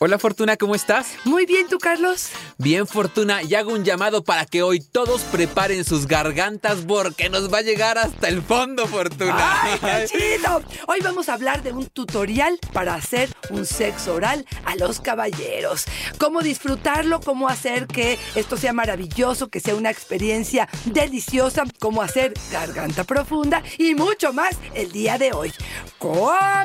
Hola Fortuna, ¿cómo estás? Muy bien, ¿tú Carlos? Bien Fortuna, y hago un llamado para que hoy todos preparen sus gargantas porque nos va a llegar hasta el fondo Fortuna. ¡Ay, qué chido! Hoy vamos a hablar de un tutorial para hacer un sexo oral a los caballeros. Cómo disfrutarlo, cómo hacer que esto sea maravilloso, que sea una experiencia deliciosa, cómo hacer garganta profunda y mucho más el día de hoy. ¡Comenzamos!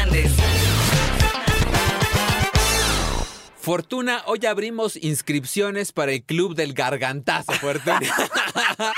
Fortuna, hoy abrimos inscripciones para el Club del Gargantazo, Fortuna.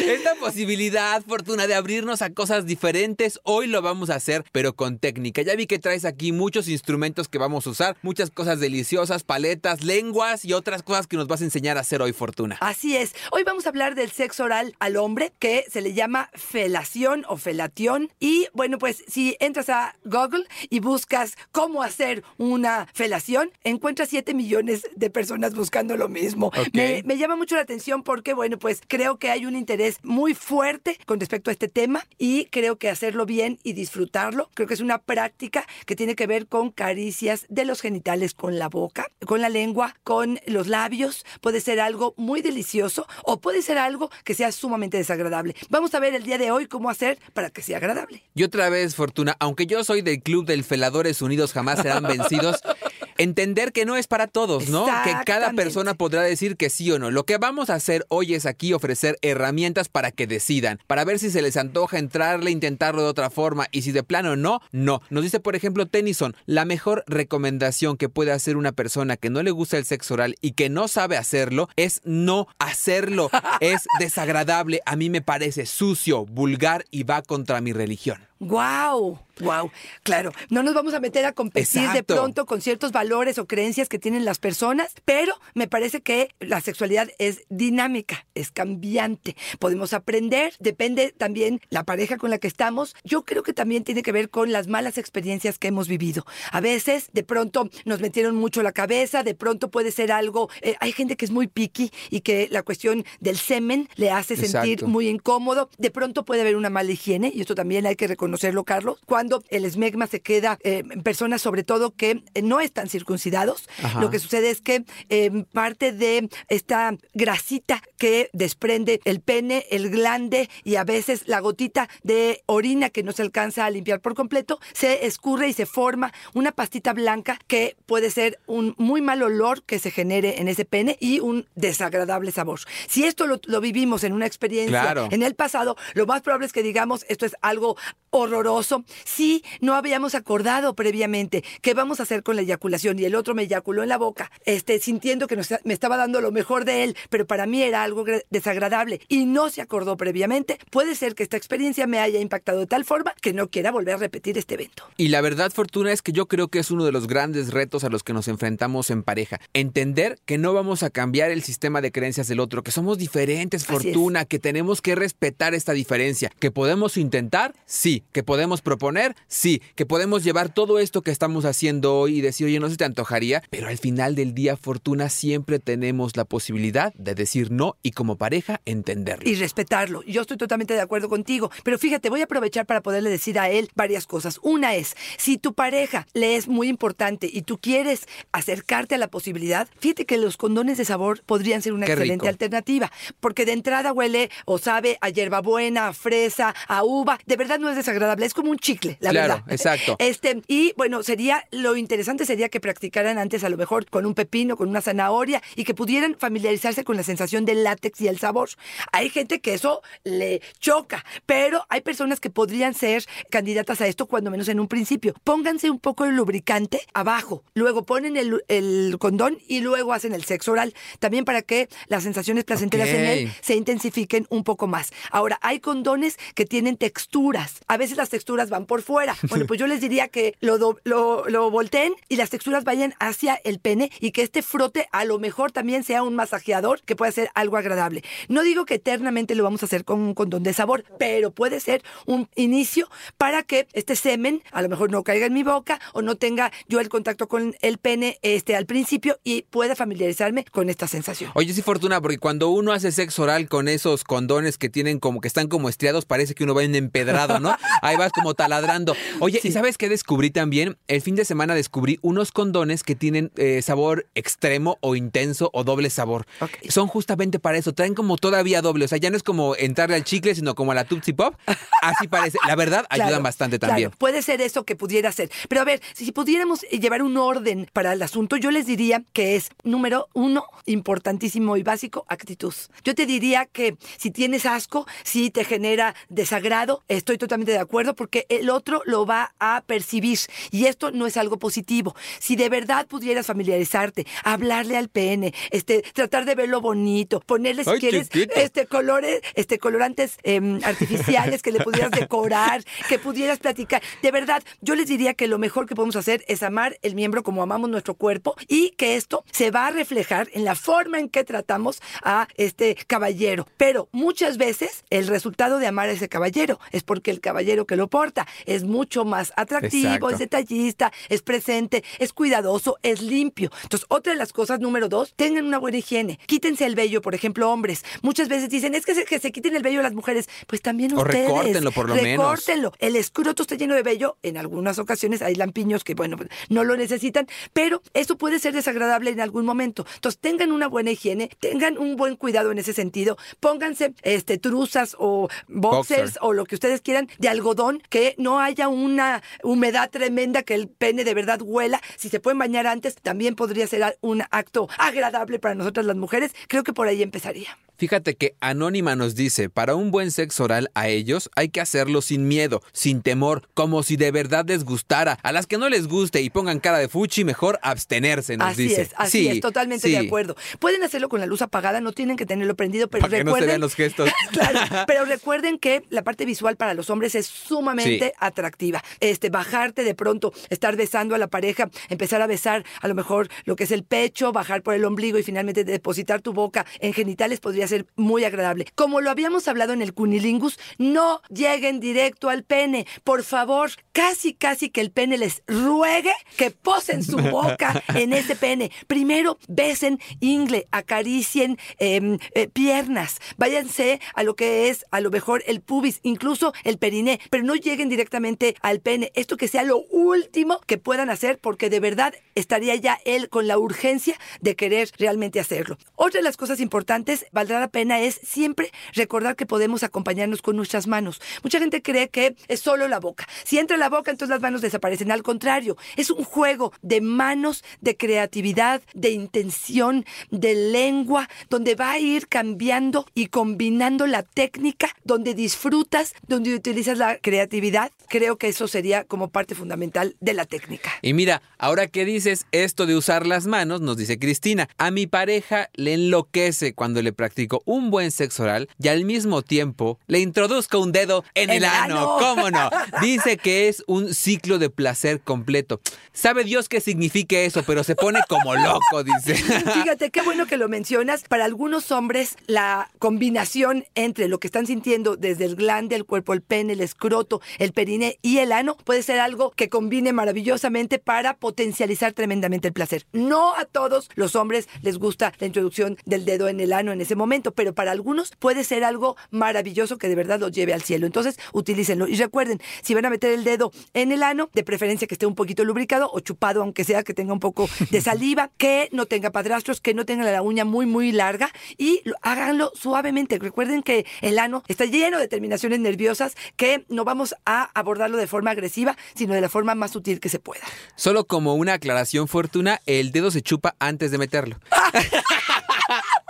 Esta posibilidad, Fortuna, de abrirnos a cosas diferentes, hoy lo vamos a hacer, pero con técnica. Ya vi que traes aquí muchos instrumentos que vamos a usar, muchas cosas deliciosas, paletas, lenguas y otras cosas que nos vas a enseñar a hacer hoy, Fortuna. Así es. Hoy vamos a hablar del sexo oral al hombre, que se le llama felación o felatión. Y bueno, pues si entras a Google y buscas cómo hacer una felación, encuentras 7 millones de personas buscando lo mismo. Ok. Me, me llama mucho la atención porque, bueno, pues creo que hay un interés muy fuerte con respecto a este tema y creo que hacerlo bien y disfrutarlo, creo que es una práctica que tiene que ver con caricias de los genitales con la boca, con la lengua, con los labios. Puede ser algo muy delicioso o puede ser algo que sea sumamente desagradable. Vamos a ver el día de hoy cómo hacer para que sea agradable. Y otra vez, Fortuna, aunque yo soy del Club del Feladores Unidos Jamás Serán Vencidos, entender que no es para todos, ¿no? Que cada persona podrá decir que sí o no. Lo que vamos a hacer hoy es aquí ofrecer herramientas para que decidan, para ver si se les antoja entrarle, intentarlo de otra forma y si de plano no, no. Nos dice, por ejemplo, Tennyson, la mejor recomendación que puede hacer una persona que no le gusta el sexo oral y que no sabe hacerlo es no hacerlo. es desagradable, a mí me parece sucio, vulgar y va contra mi religión. ¡Wow! ¡Wow! Claro, no nos vamos a meter a competir de pronto con ciertos valores o creencias que tienen las personas, pero me parece que la sexualidad es dinámica, es cambiante. Podemos aprender, depende también la pareja con la que estamos. Yo creo que también tiene que ver con las malas experiencias que hemos vivido. A veces, de pronto, nos metieron mucho la cabeza, de pronto puede ser algo. eh, hay gente que es muy picky y que la cuestión del semen le hace sentir muy incómodo. De pronto puede haber una mala higiene, y esto también hay que reconocerlo, Carlos, cuando el esmegma se queda eh, en personas, sobre todo, que eh, no están circuncidados. Ajá. Lo que sucede es que eh, parte de esta grasita que desprende el pene, el glande y a veces la gotita de orina que no se alcanza a limpiar por completo, se escurre y se forma una pastita blanca que puede ser un muy mal olor que se genere en ese pene y un desagradable sabor. Si esto lo, lo vivimos en una experiencia Claro. en el pasado, lo más probable es que digamos esto es algo horroroso. Si no habíamos acordado previamente qué vamos a hacer con la eyaculación y el otro me eyaculó en la boca, este, sintiendo que nos- me estaba dando lo mejor de él, pero para mí era algo gra- desagradable y no se acordó previamente, puede ser que esta experiencia me haya impactado de tal forma que no quiera volver a repetir este evento. Y la verdad, Fortuna, es que yo creo que es uno de los grandes retos a los que nos enfrentamos en pareja. Entender que no vamos a cambiar el sistema de creencias del otro, que somos diferentes, es. Fortuna, que tenemos que respetar esta diferencia, que podemos intentar, sí, que podemos proponer, sí, que podemos llevar todo esto que estamos haciendo hoy y decir, oye, no se te antojaría, pero al final del día, Fortuna, siempre tenemos la posibilidad de decir no y como pareja entenderlo. y respetarlo. Yo estoy totalmente de acuerdo contigo, pero fíjate, voy a aprovechar para poderle decir a él varias cosas. Una es, si tu pareja le es muy importante y tú quieres acercarte a la posibilidad, fíjate que los condones de sabor podrían ser una Qué excelente rico. alternativa, porque de entrada huele o sabe a hierbabuena, a fresa, a uva. De verdad no es desagradable, es como un chicle, la Claro, verdad. exacto. Este, y bueno, sería lo interesante sería que practicaran antes a lo mejor con un pepino, con una zanahoria y que pudieran familiarizarse con la sensación del látex y el sabor. Hay gente que eso le choca, pero hay personas que podrían ser candidatas a esto cuando menos en un principio. Pónganse un poco de lubricante abajo, luego ponen el, el condón y luego hacen el sexo oral, también para que las sensaciones placenteras en él se intensifiquen un poco más. Ahora, hay condones que tienen texturas. A veces veces las texturas van por fuera. Bueno, pues yo les diría que lo, do- lo, lo volteen y las texturas vayan hacia el pene y que este frote a lo mejor también sea un masajeador que pueda ser algo agradable. No digo que eternamente lo vamos a hacer con un condón de sabor, pero puede ser un inicio para que este semen a lo mejor no caiga en mi boca o no tenga yo el contacto con el pene este al principio y pueda familiarizarme con esta sensación. Oye, sí, Fortuna, porque cuando uno hace sexo oral con esos condones que tienen como que están como estriados, parece que uno va en empedrado, ¿no? Ahí vas como taladrando. Oye, ¿y sabes qué descubrí también? El fin de semana descubrí unos condones que tienen eh, sabor extremo o intenso o doble sabor. Son justamente para eso, traen como todavía doble, o sea, ya no es como entrarle al chicle, sino como a la Tootsie Pop. Así parece. La verdad, ayudan bastante claro, también. puede ser eso que pudiera ser. Pero a ver, si pudiéramos eh, llevar un orden para el asunto, yo les diría que es, número uno, importantísimo y básico, actitud. Yo te diría que si tienes asco, si te genera desagrado, estoy totalmente de acuerdo porque el otro lo va a percibir y esto no es algo positivo. Si de verdad pudieras familiarizarte, hablarle al pene, este, tratar de verlo bonito, ponerle si Ay, quieres este colores, este colorantes em, artificiales que le pudieras decorar, que pudieras platicar. De verdad, yo les diría que lo mejor que podemos hacer es amar el miembro como amamos nuestro cuerpo y que esto se va a reflejar en la forma en que tratamos a este caballero. Pero muchas veces el resultado de amar a ese caballero es porque el caballero que lo porta es mucho más atractivo, Exacto. es detallista, es presente, es cuidadoso, es limpio. Entonces, otra de las cosas, número dos, tengan una buena higiene. Quítense el vello, por ejemplo, hombres. Muchas veces dicen, es que se, que se quiten el vello las mujeres. Pues también O ustedes. recórtenlo, por lo menos. Recórtenlo. El escroto está lleno de vello. En algunas ocasiones hay lampiños que, bueno, no lo necesitan, pero eso puede ser desagradable en algún momento. Entonces, tengan una buena higiene, tengan un buen cuidado en ese sentido. Pónganse este, truzas o boxers Boxer. o lo que ustedes quieran de algodón, que no haya una humedad tremenda, que el pene de verdad huela. Si se pueden bañar antes, también podría ser un acto agradable para nosotras las mujeres. Creo que por ahí empezaría. Fíjate que Anónima nos dice, para un buen sexo oral a ellos hay que hacerlo sin miedo, sin temor, como si de verdad les gustara. A las que no les guste y pongan cara de fuchi, mejor abstenerse, nos así dice. es, así Sí, es, totalmente sí. de acuerdo. Pueden hacerlo con la luz apagada, no tienen que tenerlo prendido, pero Para que no se recuerden. vean los gestos. claro, pero recuerden que la parte visual para los hombres es sumamente Sí. atractiva. Este, bajarte de pronto, estar besando a la pareja, empezar a besar a lo mejor lo que es el pecho, bajar por el ombligo y finalmente depositar tu boca en genitales podría ser muy agradable. Como lo habíamos hablado en el cunilingus, no lleguen directo al pene. Por favor, casi, casi que el pene les ruegue que posen su boca en ese pene. Primero, besen ingle, acaricien em, eh, piernas, váyanse a lo que es a lo mejor el pubis, incluso el periné, pero no lleguen directamente al pene. Esto que sea lo último que puedan hacer porque de verdad estaría ya él con la urgencia de querer realmente hacerlo. Otra de las cosas importantes, valdrá la pena, es siempre recordar que podemos acompañarnos con nuestras manos. Mucha gente cree que es solo la boca. Si entra la boca, entonces las manos desaparecen. Al contrario, es un juego de manos, de creatividad, de intención, de lengua, donde va a ir cambiando y combinando la técnica, donde disfrutas, donde utilizas la creatividad. Creo que eso sería como parte fundamental de la técnica. Y mira, ahora que dices esto de usar las manos, nos dice Cristina, a mi pareja le enloquece cuando le practico un buen sexo oral y al mismo tiempo le introduzco un dedo en el, El ano. ano. ¿Cómo no? Dice que es un ciclo de placer completo. Sabe Dios qué signifique eso, pero se pone como loco, dice. Fíjate, qué bueno que lo mencionas. Para algunos hombres, la combinación entre lo que están sintiendo desde el glande, el cuerpo, el pene, el escroto, el periné y el ano puede ser algo que combine maravillosamente para potencializar tremendamente el placer. No a todos los hombres les gusta la introducción del dedo en el ano en ese momento, pero para algunos puede ser algo maravilloso que de verdad los lleve al cielo. Entonces, utilícenlo. Y recuerden, si van a meter el dedo en el ano, de preferencia que esté un poquito lubricado o chupado, aunque sea que tenga un poco de saliva, que no tenga padrastros, que no tenga la uña muy, muy larga y lo- háganlo suavemente. Recuerden que el ano está lleno de terminaciones nerviosas que no vamos a abordarlo de forma agresiva, sino de la forma más sutil que se pueda. Solo como una aclaración, Fortuna, el dedo se chupa antes de meterlo.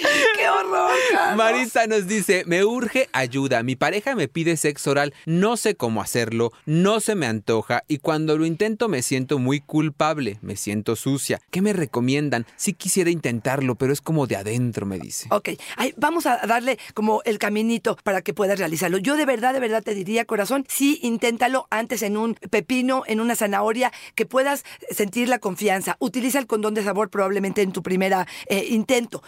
¡Qué horror! Carlos! Marisa nos dice, me urge ayuda, mi pareja me pide sexo oral, no sé cómo hacerlo, no se me antoja y cuando lo intento me siento muy culpable, me siento sucia. ¿Qué me recomiendan? Sí quisiera intentarlo, pero es como de adentro, me dice. Ok, Ay, vamos a darle como el caminito para que puedas realizarlo. Yo de verdad, de verdad te diría, corazón, sí, inténtalo antes en un pepino, en una zanahoria, que puedas sentir la confianza. Utiliza el condón de sabor probablemente en tu primera eh, intento.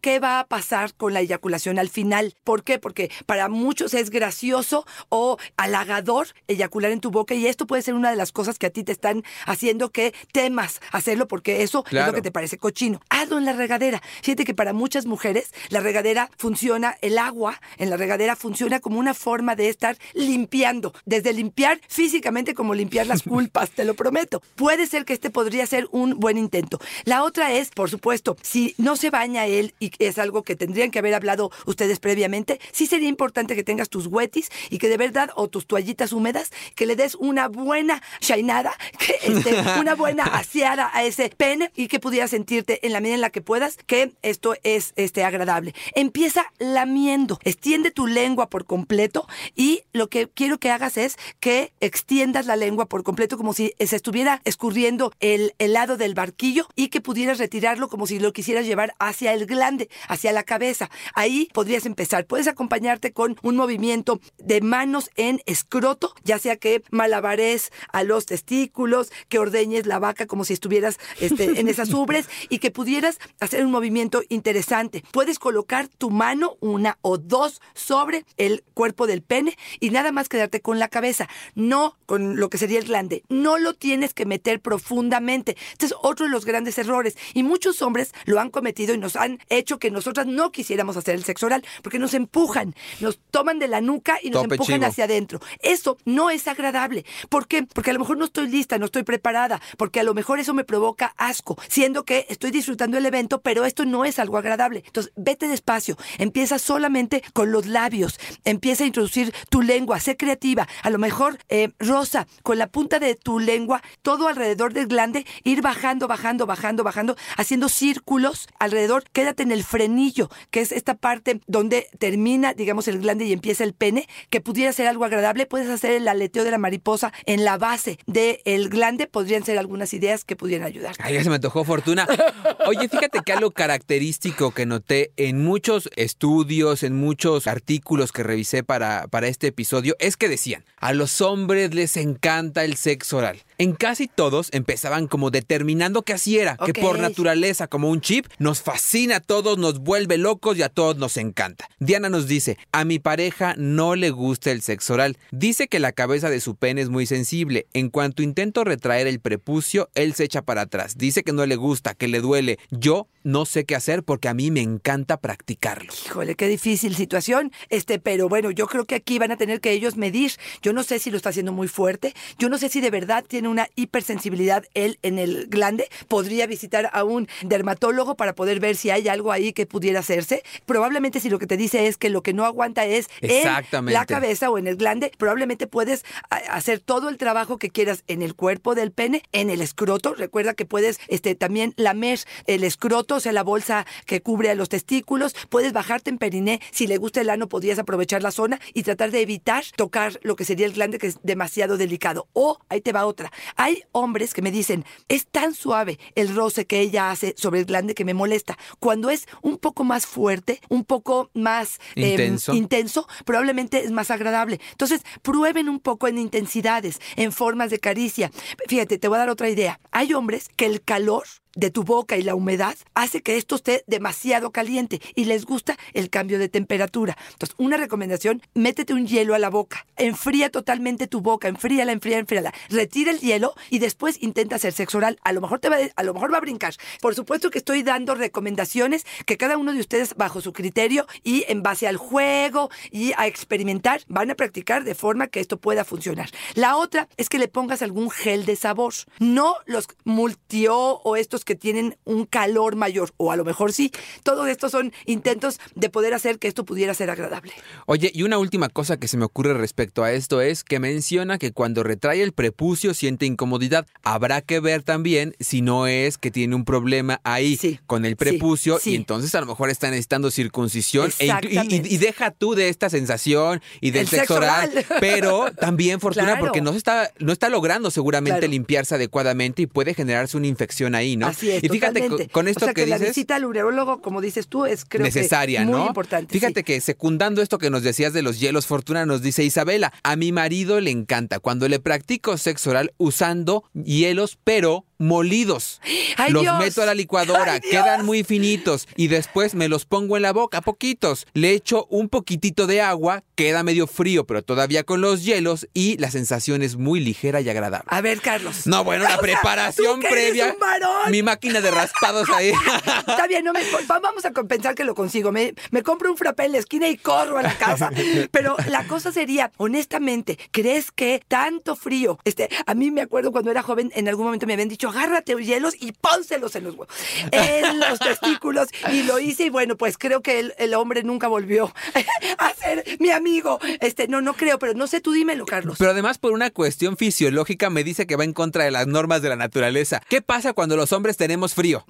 Qué va a pasar con la eyaculación al final. ¿Por qué? Porque para muchos es gracioso o halagador eyacular en tu boca y esto puede ser una de las cosas que a ti te están haciendo que temas hacerlo porque eso es lo que te parece cochino. Hazlo en la regadera. Fíjate que para muchas mujeres la regadera funciona, el agua en la regadera funciona como una forma de estar limpiando, desde limpiar físicamente como limpiar las culpas, te lo prometo. Puede ser que este podría ser un buen intento. La otra es, por supuesto, si no se baña él y es algo que tendrían que haber hablado ustedes previamente, sí sería importante que tengas tus wetis y que de verdad, o tus toallitas húmedas, que le des una buena shainada, que este, una buena aseada a ese pene y que pudieras sentirte en la medida en la que puedas que esto es este, agradable. Empieza lamiendo, extiende tu lengua por completo y lo que quiero que hagas es que extiendas la lengua por completo como si se estuviera escurriendo el helado del barquillo y que pudieras retirarlo como si lo quisieras llevar hacia el glande, hacia la cabeza. Ahí podrías empezar. Puedes acompañarte con un movimiento de manos en escroto, ya sea que malabares a los testículos, que ordeñes la vaca como si estuvieras este, en esas ubres y que pudieras hacer un movimiento interesante. Puedes colocar tu mano, una o dos, sobre el cuerpo del pene y nada más quedarte con la cabeza, no con lo que sería el glande. No lo tienes que meter profundamente. Este es otro de los grandes errores y muchos hombres lo han cometido y nos han hecho que nosotras no quisiéramos hacer el sexo oral porque nos empujan, nos toman de la nuca y nos Tope empujan chivo. hacia adentro. Eso no es agradable. ¿Por qué? Porque a lo mejor no estoy lista, no estoy preparada, porque a lo mejor eso me provoca asco, siendo que estoy disfrutando el evento, pero esto no es algo agradable. Entonces, vete despacio, empieza solamente con los labios, empieza a introducir tu lengua, sé creativa, a lo mejor eh, rosa, con la punta de tu lengua, todo alrededor del glande, ir bajando, bajando, bajando, bajando, haciendo círculos alrededor, en el frenillo, que es esta parte donde termina, digamos, el glande y empieza el pene, que pudiera ser algo agradable, puedes hacer el aleteo de la mariposa en la base del glande, podrían ser algunas ideas que pudieran ayudar. Ay, ya se me antojó fortuna. Oye, fíjate que algo característico que noté en muchos estudios, en muchos artículos que revisé para, para este episodio, es que decían, a los hombres les encanta el sexo oral. En casi todos empezaban como determinando que así era, que por naturaleza, como un chip, nos fascina a todos, nos vuelve locos y a todos nos encanta. Diana nos dice, a mi pareja no le gusta el sexo oral. Dice que la cabeza de su pene es muy sensible. En cuanto intento retraer el prepucio, él se echa para atrás. Dice que no le gusta, que le duele. Yo no sé qué hacer porque a mí me encanta practicarlo. Híjole, qué difícil situación. Este, pero bueno, yo creo que aquí van a tener que ellos medir. Yo no sé si lo está haciendo muy fuerte. Yo no sé si de verdad tiene una hipersensibilidad él en el glande. Podría visitar a un dermatólogo para poder ver si hay algo ahí que pudiera hacerse. Probablemente si lo que te dice es que lo que no aguanta es en la cabeza o en el glande, probablemente puedes a- hacer todo el trabajo que quieras en el cuerpo del pene, en el escroto. Recuerda que puedes este, también lamer el escroto, o sea, la bolsa que cubre a los testículos. Puedes bajarte en periné. Si le gusta el ano, podrías aprovechar la zona y tratar de evitar tocar lo que sería el glande, que es demasiado delicado. O, ahí te va otra. Hay hombres que me dicen, es tan suave el roce que ella hace sobre el glande que me molesta. Cuando es un poco más fuerte, un poco más em, Intenso. intenso, probablemente es más agradable. Entonces, prueben un poco en intensidades, en formas de caricia. Fíjate, te voy a dar otra idea. Hay hombres que el calor de tu boca y la humedad hace que esto esté demasiado caliente y les gusta el cambio de temperatura. Entonces, una recomendación, métete un hielo a la boca, enfría totalmente tu boca, enfríala, enfríala, enfríala. Retira el hielo y después intenta hacer sexo oral. A lo mejor te va, a lo mejor va a brincar. Por supuesto que estoy dando recomendaciones que cada uno de ustedes bajo su criterio y en base al juego y a experimentar van a practicar de forma que esto pueda funcionar. La otra es que le pongas algún gel de sabor, no los multio o estos que tienen un calor mayor, o a lo mejor sí. Todos estos son intentos de poder hacer que esto pudiera ser agradable. Oye, y una última cosa que se me ocurre respecto a esto es que menciona que cuando retrae el prepucio siente incomodidad. Habrá que ver también si no es que tiene un problema ahí Sí, con el prepucio sí. y entonces a lo mejor está necesitando circuncisión. e y- deja tú de esta sensación y del El sexo sexo oral, oral. pero también fortuna Claro. porque no se está no está logrando seguramente Claro. limpiarse adecuadamente y puede generarse una infección ahí, ¿no? Así es, y fíjate con, totalmente. con esto o sea, que, que, la dices visita al urólogo, como dices tú, es creo necesaria, que muy ¿no? importante. Fíjate sí. que secundando esto que nos decías de los hielos, Fortuna nos dice Isabela, a mi marido le encanta cuando le practico sexo oral usando hielos, pero molidos. ¡Ay, los Dios! meto a la licuadora, quedan muy finitos y después me los pongo en la boca, poquitos. Le echo un poquitito de agua, queda medio frío, pero todavía con los hielos y la sensación es muy ligera y agradable. A ver, Carlos. No, bueno, la O sea, preparación tú que eres previa. un varón. Mi máquina de raspados ahí. Está bien, no me, va- vamos a compensar que lo consigo. Me, me compro un frappé en la esquina y corro a la casa. Pero la cosa sería, honestamente, ¿crees que tanto frío? Este, a mí me acuerdo cuando era joven, en algún momento me habían dicho, agárrate hielos y pónselos en los huevos, en los testículos. Y lo hice y bueno, pues creo que el, el hombre nunca volvió a ser mi amigo. Este, no, no creo, pero no sé, tú dímelo, Carlos. Pero además por una cuestión fisiológica me dice que va en contra de las normas de la naturaleza. ¿Qué pasa cuando los hombres tenemos frío?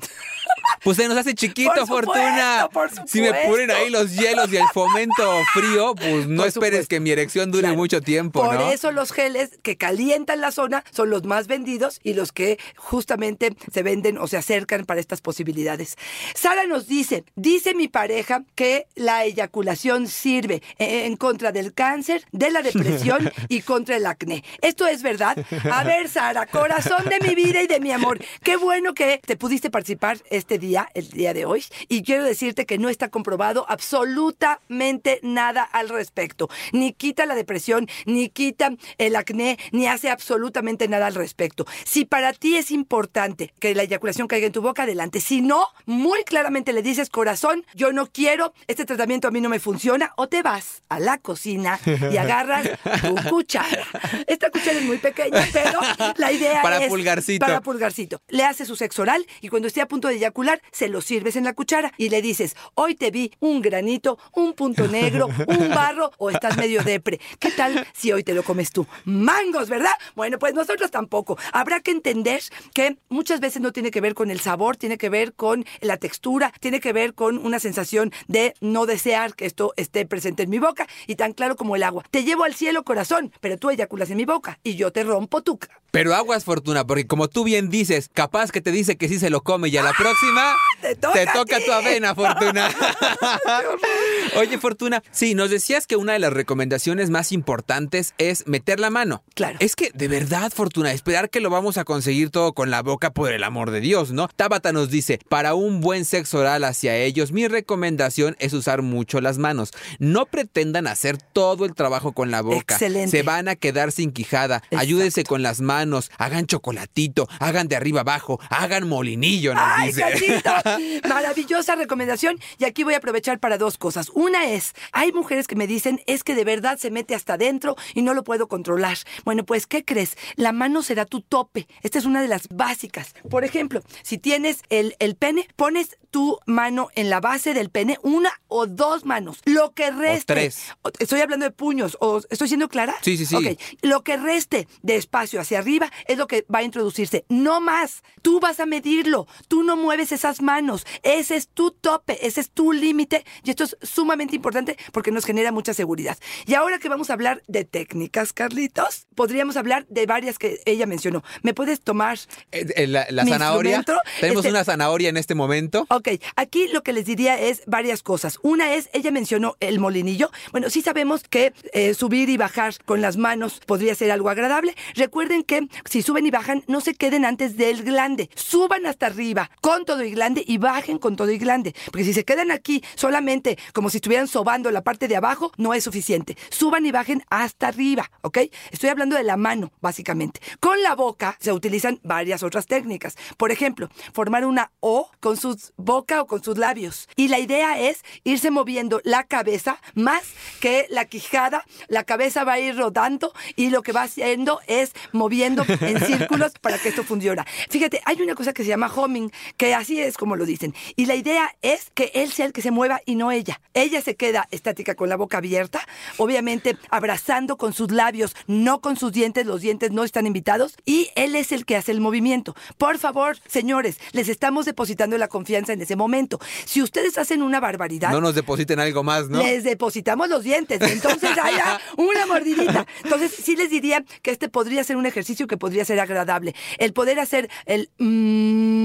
Pues se nos hace chiquito, Por supuesto, Fortuna. por Si me ponen ahí los hielos y el fomento frío, pues no Por esperes supuesto. que mi erección dure Claro. mucho tiempo, Por ¿no? eso los geles que calientan la zona son los más vendidos y los que justamente se venden o se acercan para estas posibilidades. Sara nos dice, dice mi pareja que la eyaculación sirve eh, en contra del cáncer, de la depresión y contra el acné. ¿Esto es verdad? A ver, Sara, corazón de mi vida y de mi amor, qué bueno que te pudiste participar este día, el día de hoy, y quiero decirte que no está comprobado absolutamente nada al respecto. Ni quita la depresión, ni quita el acné, ni hace absolutamente nada al respecto. Si para ti es importante que la eyaculación caiga en tu boca, adelante. Si no, muy claramente le dices, corazón, yo no quiero, este tratamiento a mí no me funciona, o te vas a la cocina y agarras tu cuchara. Esta cuchara es muy pequeña, pero la idea Para es... pulgarcito. Para pulgarcito. Le hace su sexo oral y cuando esté a punto de eyacular, se lo sirves en la cuchara y le dices, hoy te vi un granito, un punto negro, un barro o estás medio depre. ¿Qué tal si hoy te lo comes tú? Mangos, ¿verdad? Bueno, pues nosotros tampoco. Habrá que entender que muchas veces no tiene que ver con el sabor, tiene que ver con la textura, tiene que ver con una sensación de no desear que esto esté presente en mi boca y tan claro como el agua. Te llevo al cielo, corazón, pero tú eyaculas en mi boca y yo te rompo tu... Pero aguas, Fortuna, porque como tú bien dices, capaz que te dice que sí se lo come y a la próxima Te toca tu avena, Fortuna. Oye, Fortuna, sí, nos decías que una de las recomendaciones más importantes es meter la mano. Claro. Es que, de verdad, Fortuna, esperar que lo vamos a conseguir todo con la boca por el amor de Dios, ¿no? Tabata nos dice, para un buen sexo oral hacia ellos, mi recomendación es usar mucho las manos. No pretendan hacer todo el trabajo con la boca. Excelente. Se van a quedar sin quijada. Ayúdense con las manos, hagan chocolatito, hagan de arriba abajo, hagan molinillo, nos ¡Ay, dice. Maravillosa recomendación. Y aquí voy a aprovechar para dos cosas. Una es, hay mujeres que me dicen, es que de verdad se mete hasta adentro y no lo puedo controlar. Bueno, pues, ¿qué crees? La mano será tu tope. Esta es una de las básicas. Por ejemplo, si tienes el, el pene, pones tu mano en la base del pene, una o dos manos. Lo que reste. tres. Estoy hablando de puños. ¿O ¿Estoy siendo clara? Sí, sí, sí. Ok. Lo que reste de espacio hacia arriba es lo que va a introducirse. No más. Tú vas a medirlo. Tú no mueves esas manos. Ese es tu tope. Ese es tu límite. Y esto es sumamente importante porque nos genera mucha seguridad. Y ahora que vamos a hablar de técnicas, Carlitos, podríamos hablar de varias que ella mencionó. ¿Me puedes tomar? Eh, eh, La, la Mi zanahoria. instrumento, Tenemos este- una zanahoria en este momento. Ok, aquí lo que les diría es varias cosas. Una es, ella mencionó el molinillo. Bueno, sí sabemos que eh, subir y bajar con las manos podría ser algo agradable. Recuerden que si suben y bajan, no se queden antes del glande. Suban hasta arriba con todo y glande y bajen con todo y glande. Porque si se quedan aquí solamente como si estuvieran sobando la parte de abajo, no es suficiente. Suban y bajen hasta arriba, ¿ok? Estoy hablando de la mano, básicamente. Con la boca se utilizan varias otras técnicas. Por ejemplo, formar una O con su boca o con sus labios. Y la idea es irse moviendo la cabeza más que la quijada. La cabeza va a ir rodando y lo que va haciendo es moviendo en círculos para que esto funcione. Fíjate, hay una cosa que se llama homing, que así es como lo dicen. Y la idea es que él sea el que se mueva y no ella. Ella se queda estática con la boca abierta, obviamente abrazando con sus labios, no con sus dientes, los dientes no están invitados, y él es el que hace el movimiento. Por favor, señores, les estamos depositando la confianza en ese momento. Si ustedes hacen una barbaridad, No nos depositen algo más, ¿no? les depositamos los dientes. Entonces haya una mordidita. Entonces sí les diría que este podría ser un ejercicio que podría ser agradable. El poder hacer el mm,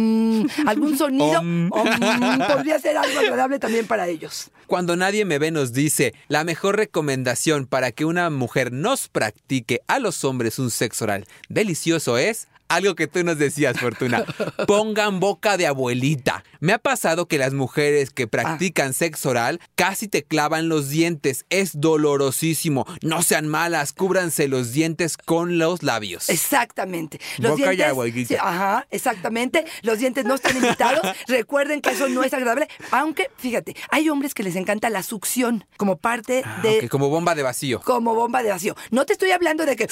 algún sonido Om. om, podría ser algo agradable también para ellos. Cuando nadie me ve nos dice, la mejor recomendación para que una mujer nos practique a los hombres un sexo oral delicioso es algo que tú nos decías, Fortuna. Pongan boca de abuelita. Me ha pasado que las mujeres que practican sexo oral casi te clavan los dientes. Es dolorosísimo. No sean malas, cúbranse los dientes con los labios. Exactamente. Los Boca y dientes, abuelita. sí, ajá, exactamente. Los dientes no están invitados. Recuerden que eso no es agradable. Aunque, fíjate, hay hombres que les encanta la succión como parte Ah, de como bomba de vacío. como bomba de vacío. No te estoy hablando de que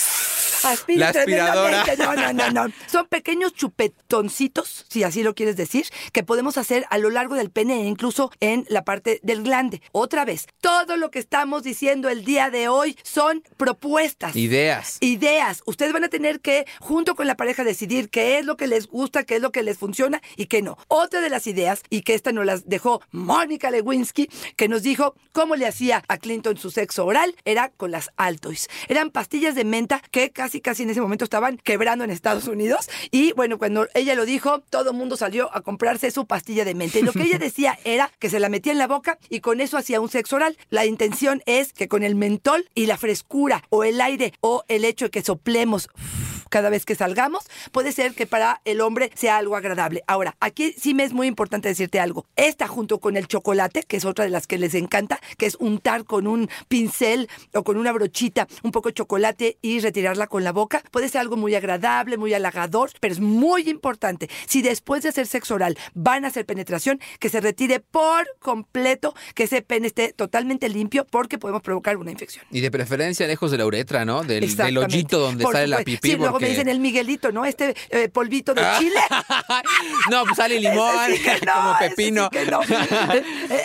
La aspiradora. tremendamente. No, no, no, Son pequeños chupetoncitos, si así lo quieres decir, que podemos hacer a lo largo del pene e incluso en la parte del glande. Otra vez, todo lo que estamos diciendo el día de hoy son propuestas. Ideas. Ideas. Ustedes van a tener que, junto con la pareja, decidir qué es lo que les gusta, qué es lo que les funciona y qué no. Otra de las ideas, y que esta nos las dejó Mónica Lewinsky, que nos dijo cómo le hacía a Clinton su sexo oral, era con las Altoids. Eran pastillas de menta que casi, casi en ese momento estaban quebrando en Estados Unidos. Y bueno, cuando ella lo dijo, todo el mundo salió a comprarse su pastilla de menta. Y lo que ella decía era que se la metía en la boca y con eso hacía un sexo oral. La intención es que con el mentol y la frescura o el aire o el hecho de que soplemos cada vez que salgamos, puede ser que para el hombre sea algo agradable. Ahora, aquí sí me es muy importante decirte algo. Esta junto con el chocolate, que es otra de las que les encanta, que es untar con un pincel o con una brochita un poco de chocolate y retirarla con la boca, puede ser algo muy agradable, muy halagador, pero es muy importante. Si después de hacer sexo oral van a hacer penetración, que se retire por completo, que ese pene esté totalmente limpio, porque podemos provocar una infección. Y de preferencia lejos de la uretra, ¿no? Del, del hoyito donde Por sale la pipí. Sí, luego me dicen el Miguelito, ¿no? Este eh, polvito de chile. no, pues sale limón, sí no, como pepino. sí no.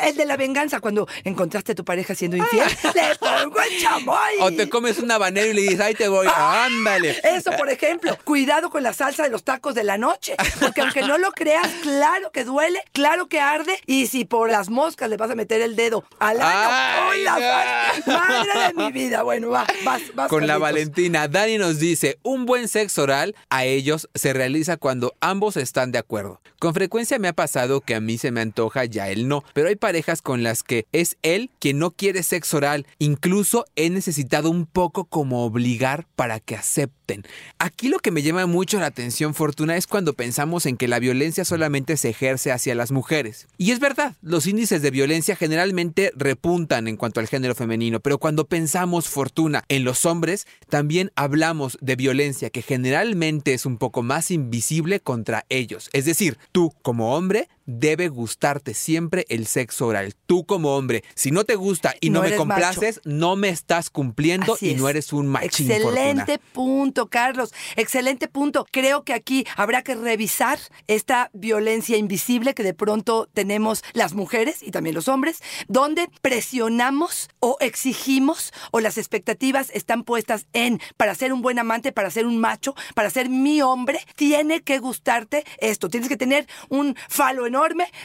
El- de la venganza, cuando encontraste a tu pareja siendo infiel, le pongo el chamoy. O te comes un habanero y le dices, ahí te voy, ándale. Eso, por ejemplo, cuidado con la salsa de los tacos de la noche, porque aunque no lo creas, claro que duele, claro que arde, y si por las moscas le vas a meter el dedo al ano, Ay, ¡uy, la no. madre de mi vida! Bueno, va, vas, vas. Con la. Valentina, Dani nos dice, un buen sexo oral a ellos se realiza cuando ambos están de acuerdo. Con frecuencia me ha pasado que a mí se me antoja ya él no, pero hay parejas con las que es él quien no quiere sexo oral. Incluso he necesitado un poco como obligar para que acepten. Aquí lo que me llama mucho la atención, Fortuna, es cuando pensamos en que la violencia solamente se ejerce hacia las mujeres. Y es verdad, los índices de violencia generalmente repuntan en cuanto al género femenino, pero cuando pensamos, Fortuna, en los hombres, también hablamos de violencia que generalmente es un poco más invisible contra ellos. Es decir, tú como hombre debe gustarte siempre el sexo oral. Tú como hombre, si no te gusta y no, No me complaces, no me estás cumpliendo Así y es. no eres un machín, Excelente punto, Carlos. Excelente punto. Creo que aquí habrá que revisar esta violencia invisible que de pronto tenemos las mujeres y también los hombres, donde presionamos o exigimos o las expectativas están puestas en para ser un buen amante, para ser un macho, para ser mi hombre, tiene que gustarte esto. Tienes que tener un falo enorme,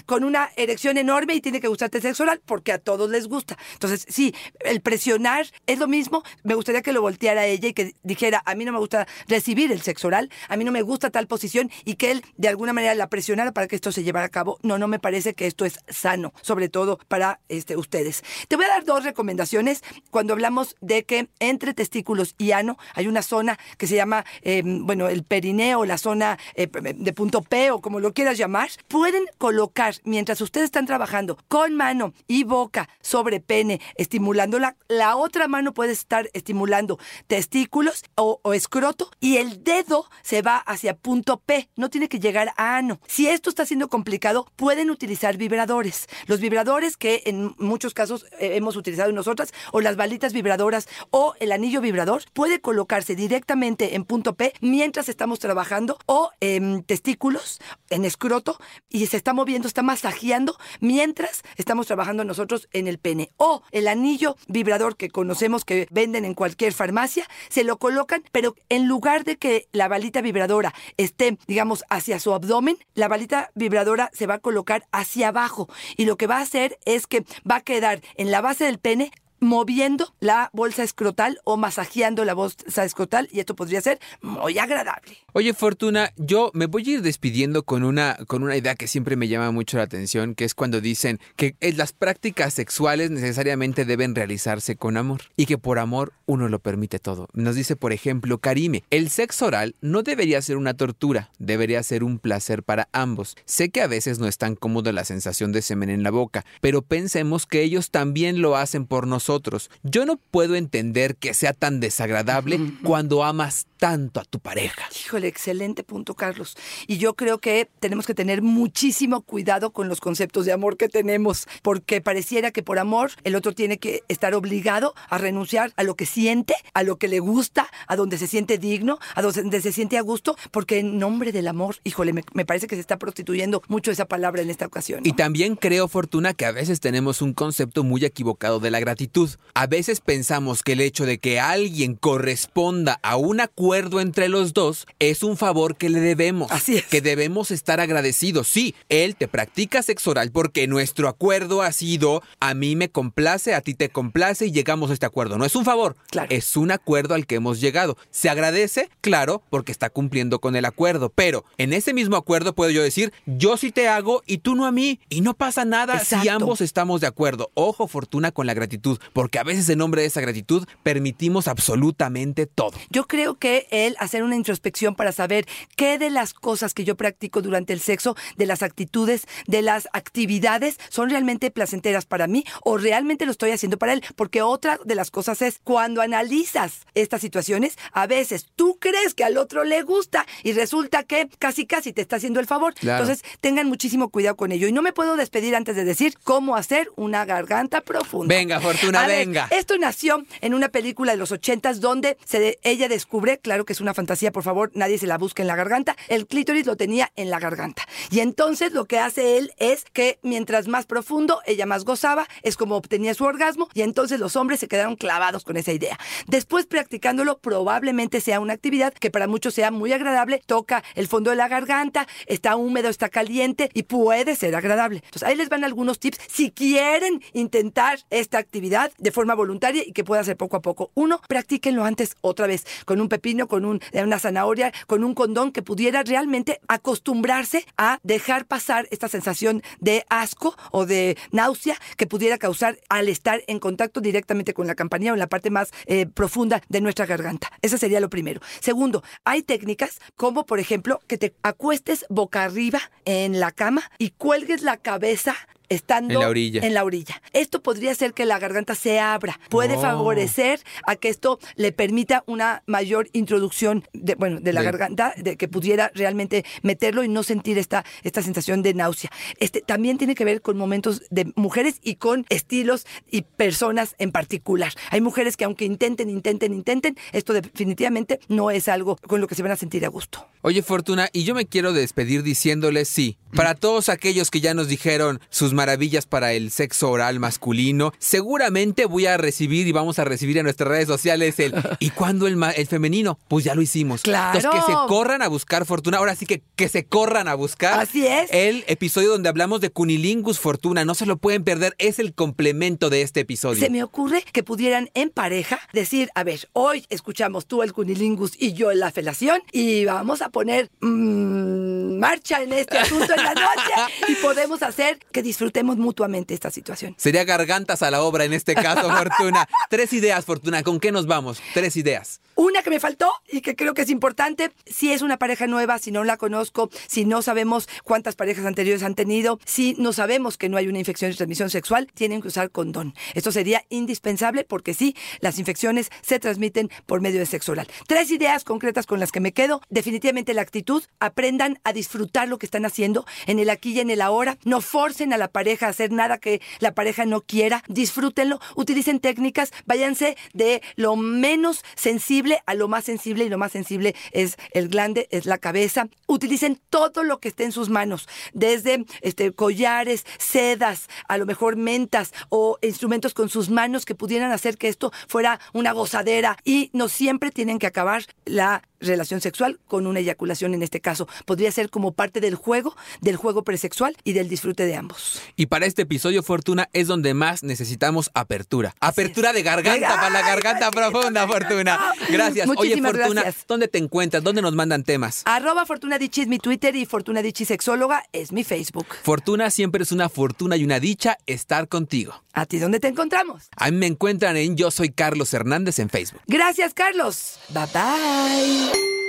con una erección enorme y tiene que gustarte sexo oral porque a todos les gusta. Entonces, sí, el presionar es lo mismo. Me gustaría que lo volteara ella y que dijera, a mí no me gusta recibir el sexo oral, a mí no me gusta tal posición y que él de alguna manera la presionara para que esto se llevara a cabo. No, no me parece que esto es sano, sobre todo para este, ustedes. Te voy a dar dos recomendaciones cuando hablamos de que entre testículos y ano hay una zona que se llama, eh, bueno, el perineo, la zona eh, de punto P o como lo quieras llamar. Pueden colocar, mientras ustedes están trabajando con mano y boca sobre pene, estimulándola, la otra mano puede estar estimulando testículos o, o escroto y el dedo se va hacia punto P, no tiene que llegar a ano. Si esto está siendo complicado, pueden utilizar vibradores. Los vibradores que en muchos casos eh, hemos utilizado nosotras, o las balitas vibradoras, o el anillo vibrador, puede colocarse directamente en punto P mientras estamos trabajando, o en testículos, en escroto, y se está moviendo, está masajeando mientras estamos trabajando nosotros en el pene. O el anillo vibrador que conocemos que venden en cualquier farmacia, se lo colocan, pero en lugar de que la balita vibradora esté, digamos, hacia su abdomen, la balita vibradora se va a colocar hacia abajo y lo que va a hacer es que va a quedar en la base del pene moviendo la bolsa escrotal o masajeando la bolsa escrotal y esto podría ser muy agradable. Oye, Fortuna, yo me voy a ir despidiendo con una, con una idea que siempre me llama mucho la atención, que es cuando dicen que eh, las prácticas sexuales necesariamente deben realizarse con amor y que por amor uno lo permite todo. Nos dice, por ejemplo, Karime, el sexo oral no debería ser una tortura, debería ser un placer para ambos. Sé que a veces no es tan cómodo la sensación de semen en la boca, pero pensemos que ellos también lo hacen por nosotros yo no puedo entender que sea tan desagradable cuando amas tanto a tu pareja. Híjole, excelente punto, Carlos. Y yo creo que tenemos que tener muchísimo cuidado con los conceptos de amor que tenemos, porque pareciera que por amor el otro tiene que estar obligado a renunciar a lo que siente, a lo que le gusta, a donde se siente digno, a donde se siente a gusto, porque en nombre del amor, híjole, me, me parece que se está prostituyendo mucho esa palabra en esta ocasión. ¿no? Y también creo, Fortuna, que a veces tenemos un concepto muy equivocado de la gratitud. A veces pensamos que el hecho de que alguien corresponda a un acuerdo entre los dos es un favor que le debemos. Así es. Que debemos estar agradecidos. Sí, él te practica sexo oral porque nuestro acuerdo ha sido a mí me complace, a ti te complace y llegamos a este acuerdo. No es un favor, Claro. es un acuerdo al que hemos llegado. Se agradece, claro, porque está cumpliendo con el acuerdo, pero en ese mismo acuerdo puedo yo decir, yo sí te hago y tú no a mí y no pasa nada si ambos estamos de acuerdo. Ojo, fortuna con la gratitud, porque a veces en nombre de esa gratitud permitimos absolutamente todo. Yo creo que el hacer una introspección para saber qué de las cosas que yo practico durante el sexo, de las actitudes, de las actividades, son realmente placenteras para mí o realmente lo estoy haciendo para él. Porque otra de las cosas es cuando analizas estas situaciones, a veces tú crees que al otro le gusta y resulta que casi casi te está haciendo el favor. Claro. Entonces tengan muchísimo cuidado con ello. Y no me puedo despedir antes de decir cómo hacer una garganta profunda. Venga, Fortuna, A ver, venga. esto nació en una película de los ochentas donde se, ella descubre, claro que es una fantasía, por favor, nadie se la busque en la garganta, el clítoris lo tenía en la garganta. Y entonces lo que hace él es que mientras más profundo, ella más gozaba, es como obtenía su orgasmo y entonces los hombres se quedaron clavados con esa idea. Después practicándolo probablemente sea una actividad que para muchos sea muy agradable, toca el fondo de la garganta, está húmedo, está caliente y puede ser agradable. Entonces ahí les van algunos tips si quieren intentar esta actividad de forma voluntaria y que pueda ser poco a poco. Uno, practíquenlo antes otra vez con un pepino, con eh, una zanahoria, con un condón que pudiera realmente acostumbrarse a dejar pasar esta sensación de asco o de náusea que pudiera causar al estar en contacto directamente con la campanilla o en la parte más eh, profunda de nuestra garganta. Ese sería lo primero. Segundo, hay técnicas como por ejemplo que te acuestes boca arriba en la cama y cuelgues la cabeza estando En la orilla. en la orilla. Esto podría hacer que la garganta se abra. Puede Oh. favorecer a que esto le permita una mayor introducción de, bueno, de la De- garganta, de que pudiera realmente meterlo y no sentir esta, esta sensación de náusea. Este también tiene que ver con momentos de mujeres y con estilos y personas en particular. Hay mujeres que aunque intenten, intenten, intenten, esto definitivamente no es algo con lo que se van a sentir a gusto. Oye, Fortuna, y yo me quiero despedir diciéndoles sí. Para todos aquellos que ya nos dijeron sus maravillas para el sexo oral masculino, seguramente voy a recibir y vamos a recibir en nuestras redes sociales el ¿y cuándo el, el femenino? Pues ya lo hicimos. ¡Claro! Entonces que se corran a buscar Fortuna. Ahora sí que que se corran a buscar. Así es. El episodio donde hablamos de Cunilingus Fortuna. No se lo pueden perder. Es el complemento de este episodio. Se me ocurre que pudieran en pareja decir, a ver, hoy escuchamos tú el cunilingus y yo la felación y vamos a poner mm, marcha en este asunto en la noche y podemos hacer que disfruten disfrutemos mutuamente esta situación. Sería gargantas a la obra en este caso, Fortuna. Tres ideas, Fortuna. ¿Con qué nos vamos? Tres ideas. Una que me faltó y que creo que es importante, si es una pareja nueva, si no la conozco, si no sabemos cuántas parejas anteriores han tenido, si no sabemos que no hay una infección de transmisión sexual, tienen que usar condón. Esto sería indispensable porque sí, las infecciones se transmiten por medio de sexo oral. Tres ideas concretas con las que me quedo. Definitivamente la actitud. Aprendan a disfrutar lo que están haciendo en el aquí y en el ahora. No forcen a la pareja hacer nada que la pareja no quiera. Disfrútenlo. Utilicen técnicas. Váyanse de lo menos sensible a lo más sensible y lo más sensible es el glande, es la cabeza. Utilicen todo lo que esté en sus manos, desde este, collares, sedas, a lo mejor mentas o instrumentos con sus manos que pudieran hacer que esto fuera una gozadera y no siempre tienen que acabar la relación sexual con una eyaculación en este caso. Podría ser como parte del juego, del juego presexual y del disfrute de ambos. Y para este episodio, Fortuna, es donde más necesitamos apertura. Apertura de garganta para la garganta profunda, Fortuna. Gracias. Oye, Fortuna, ¿dónde te encuentras? ¿Dónde nos mandan temas? Arroba Fortuna Dichi es mi Twitter y Fortuna Dichi Sexóloga es mi Facebook. Fortuna siempre es una fortuna y una dicha estar contigo. ¿A ti dónde te encontramos? A mí me encuentran en Yo Soy Carlos Hernández en Facebook. Gracias, Carlos. Bye bye.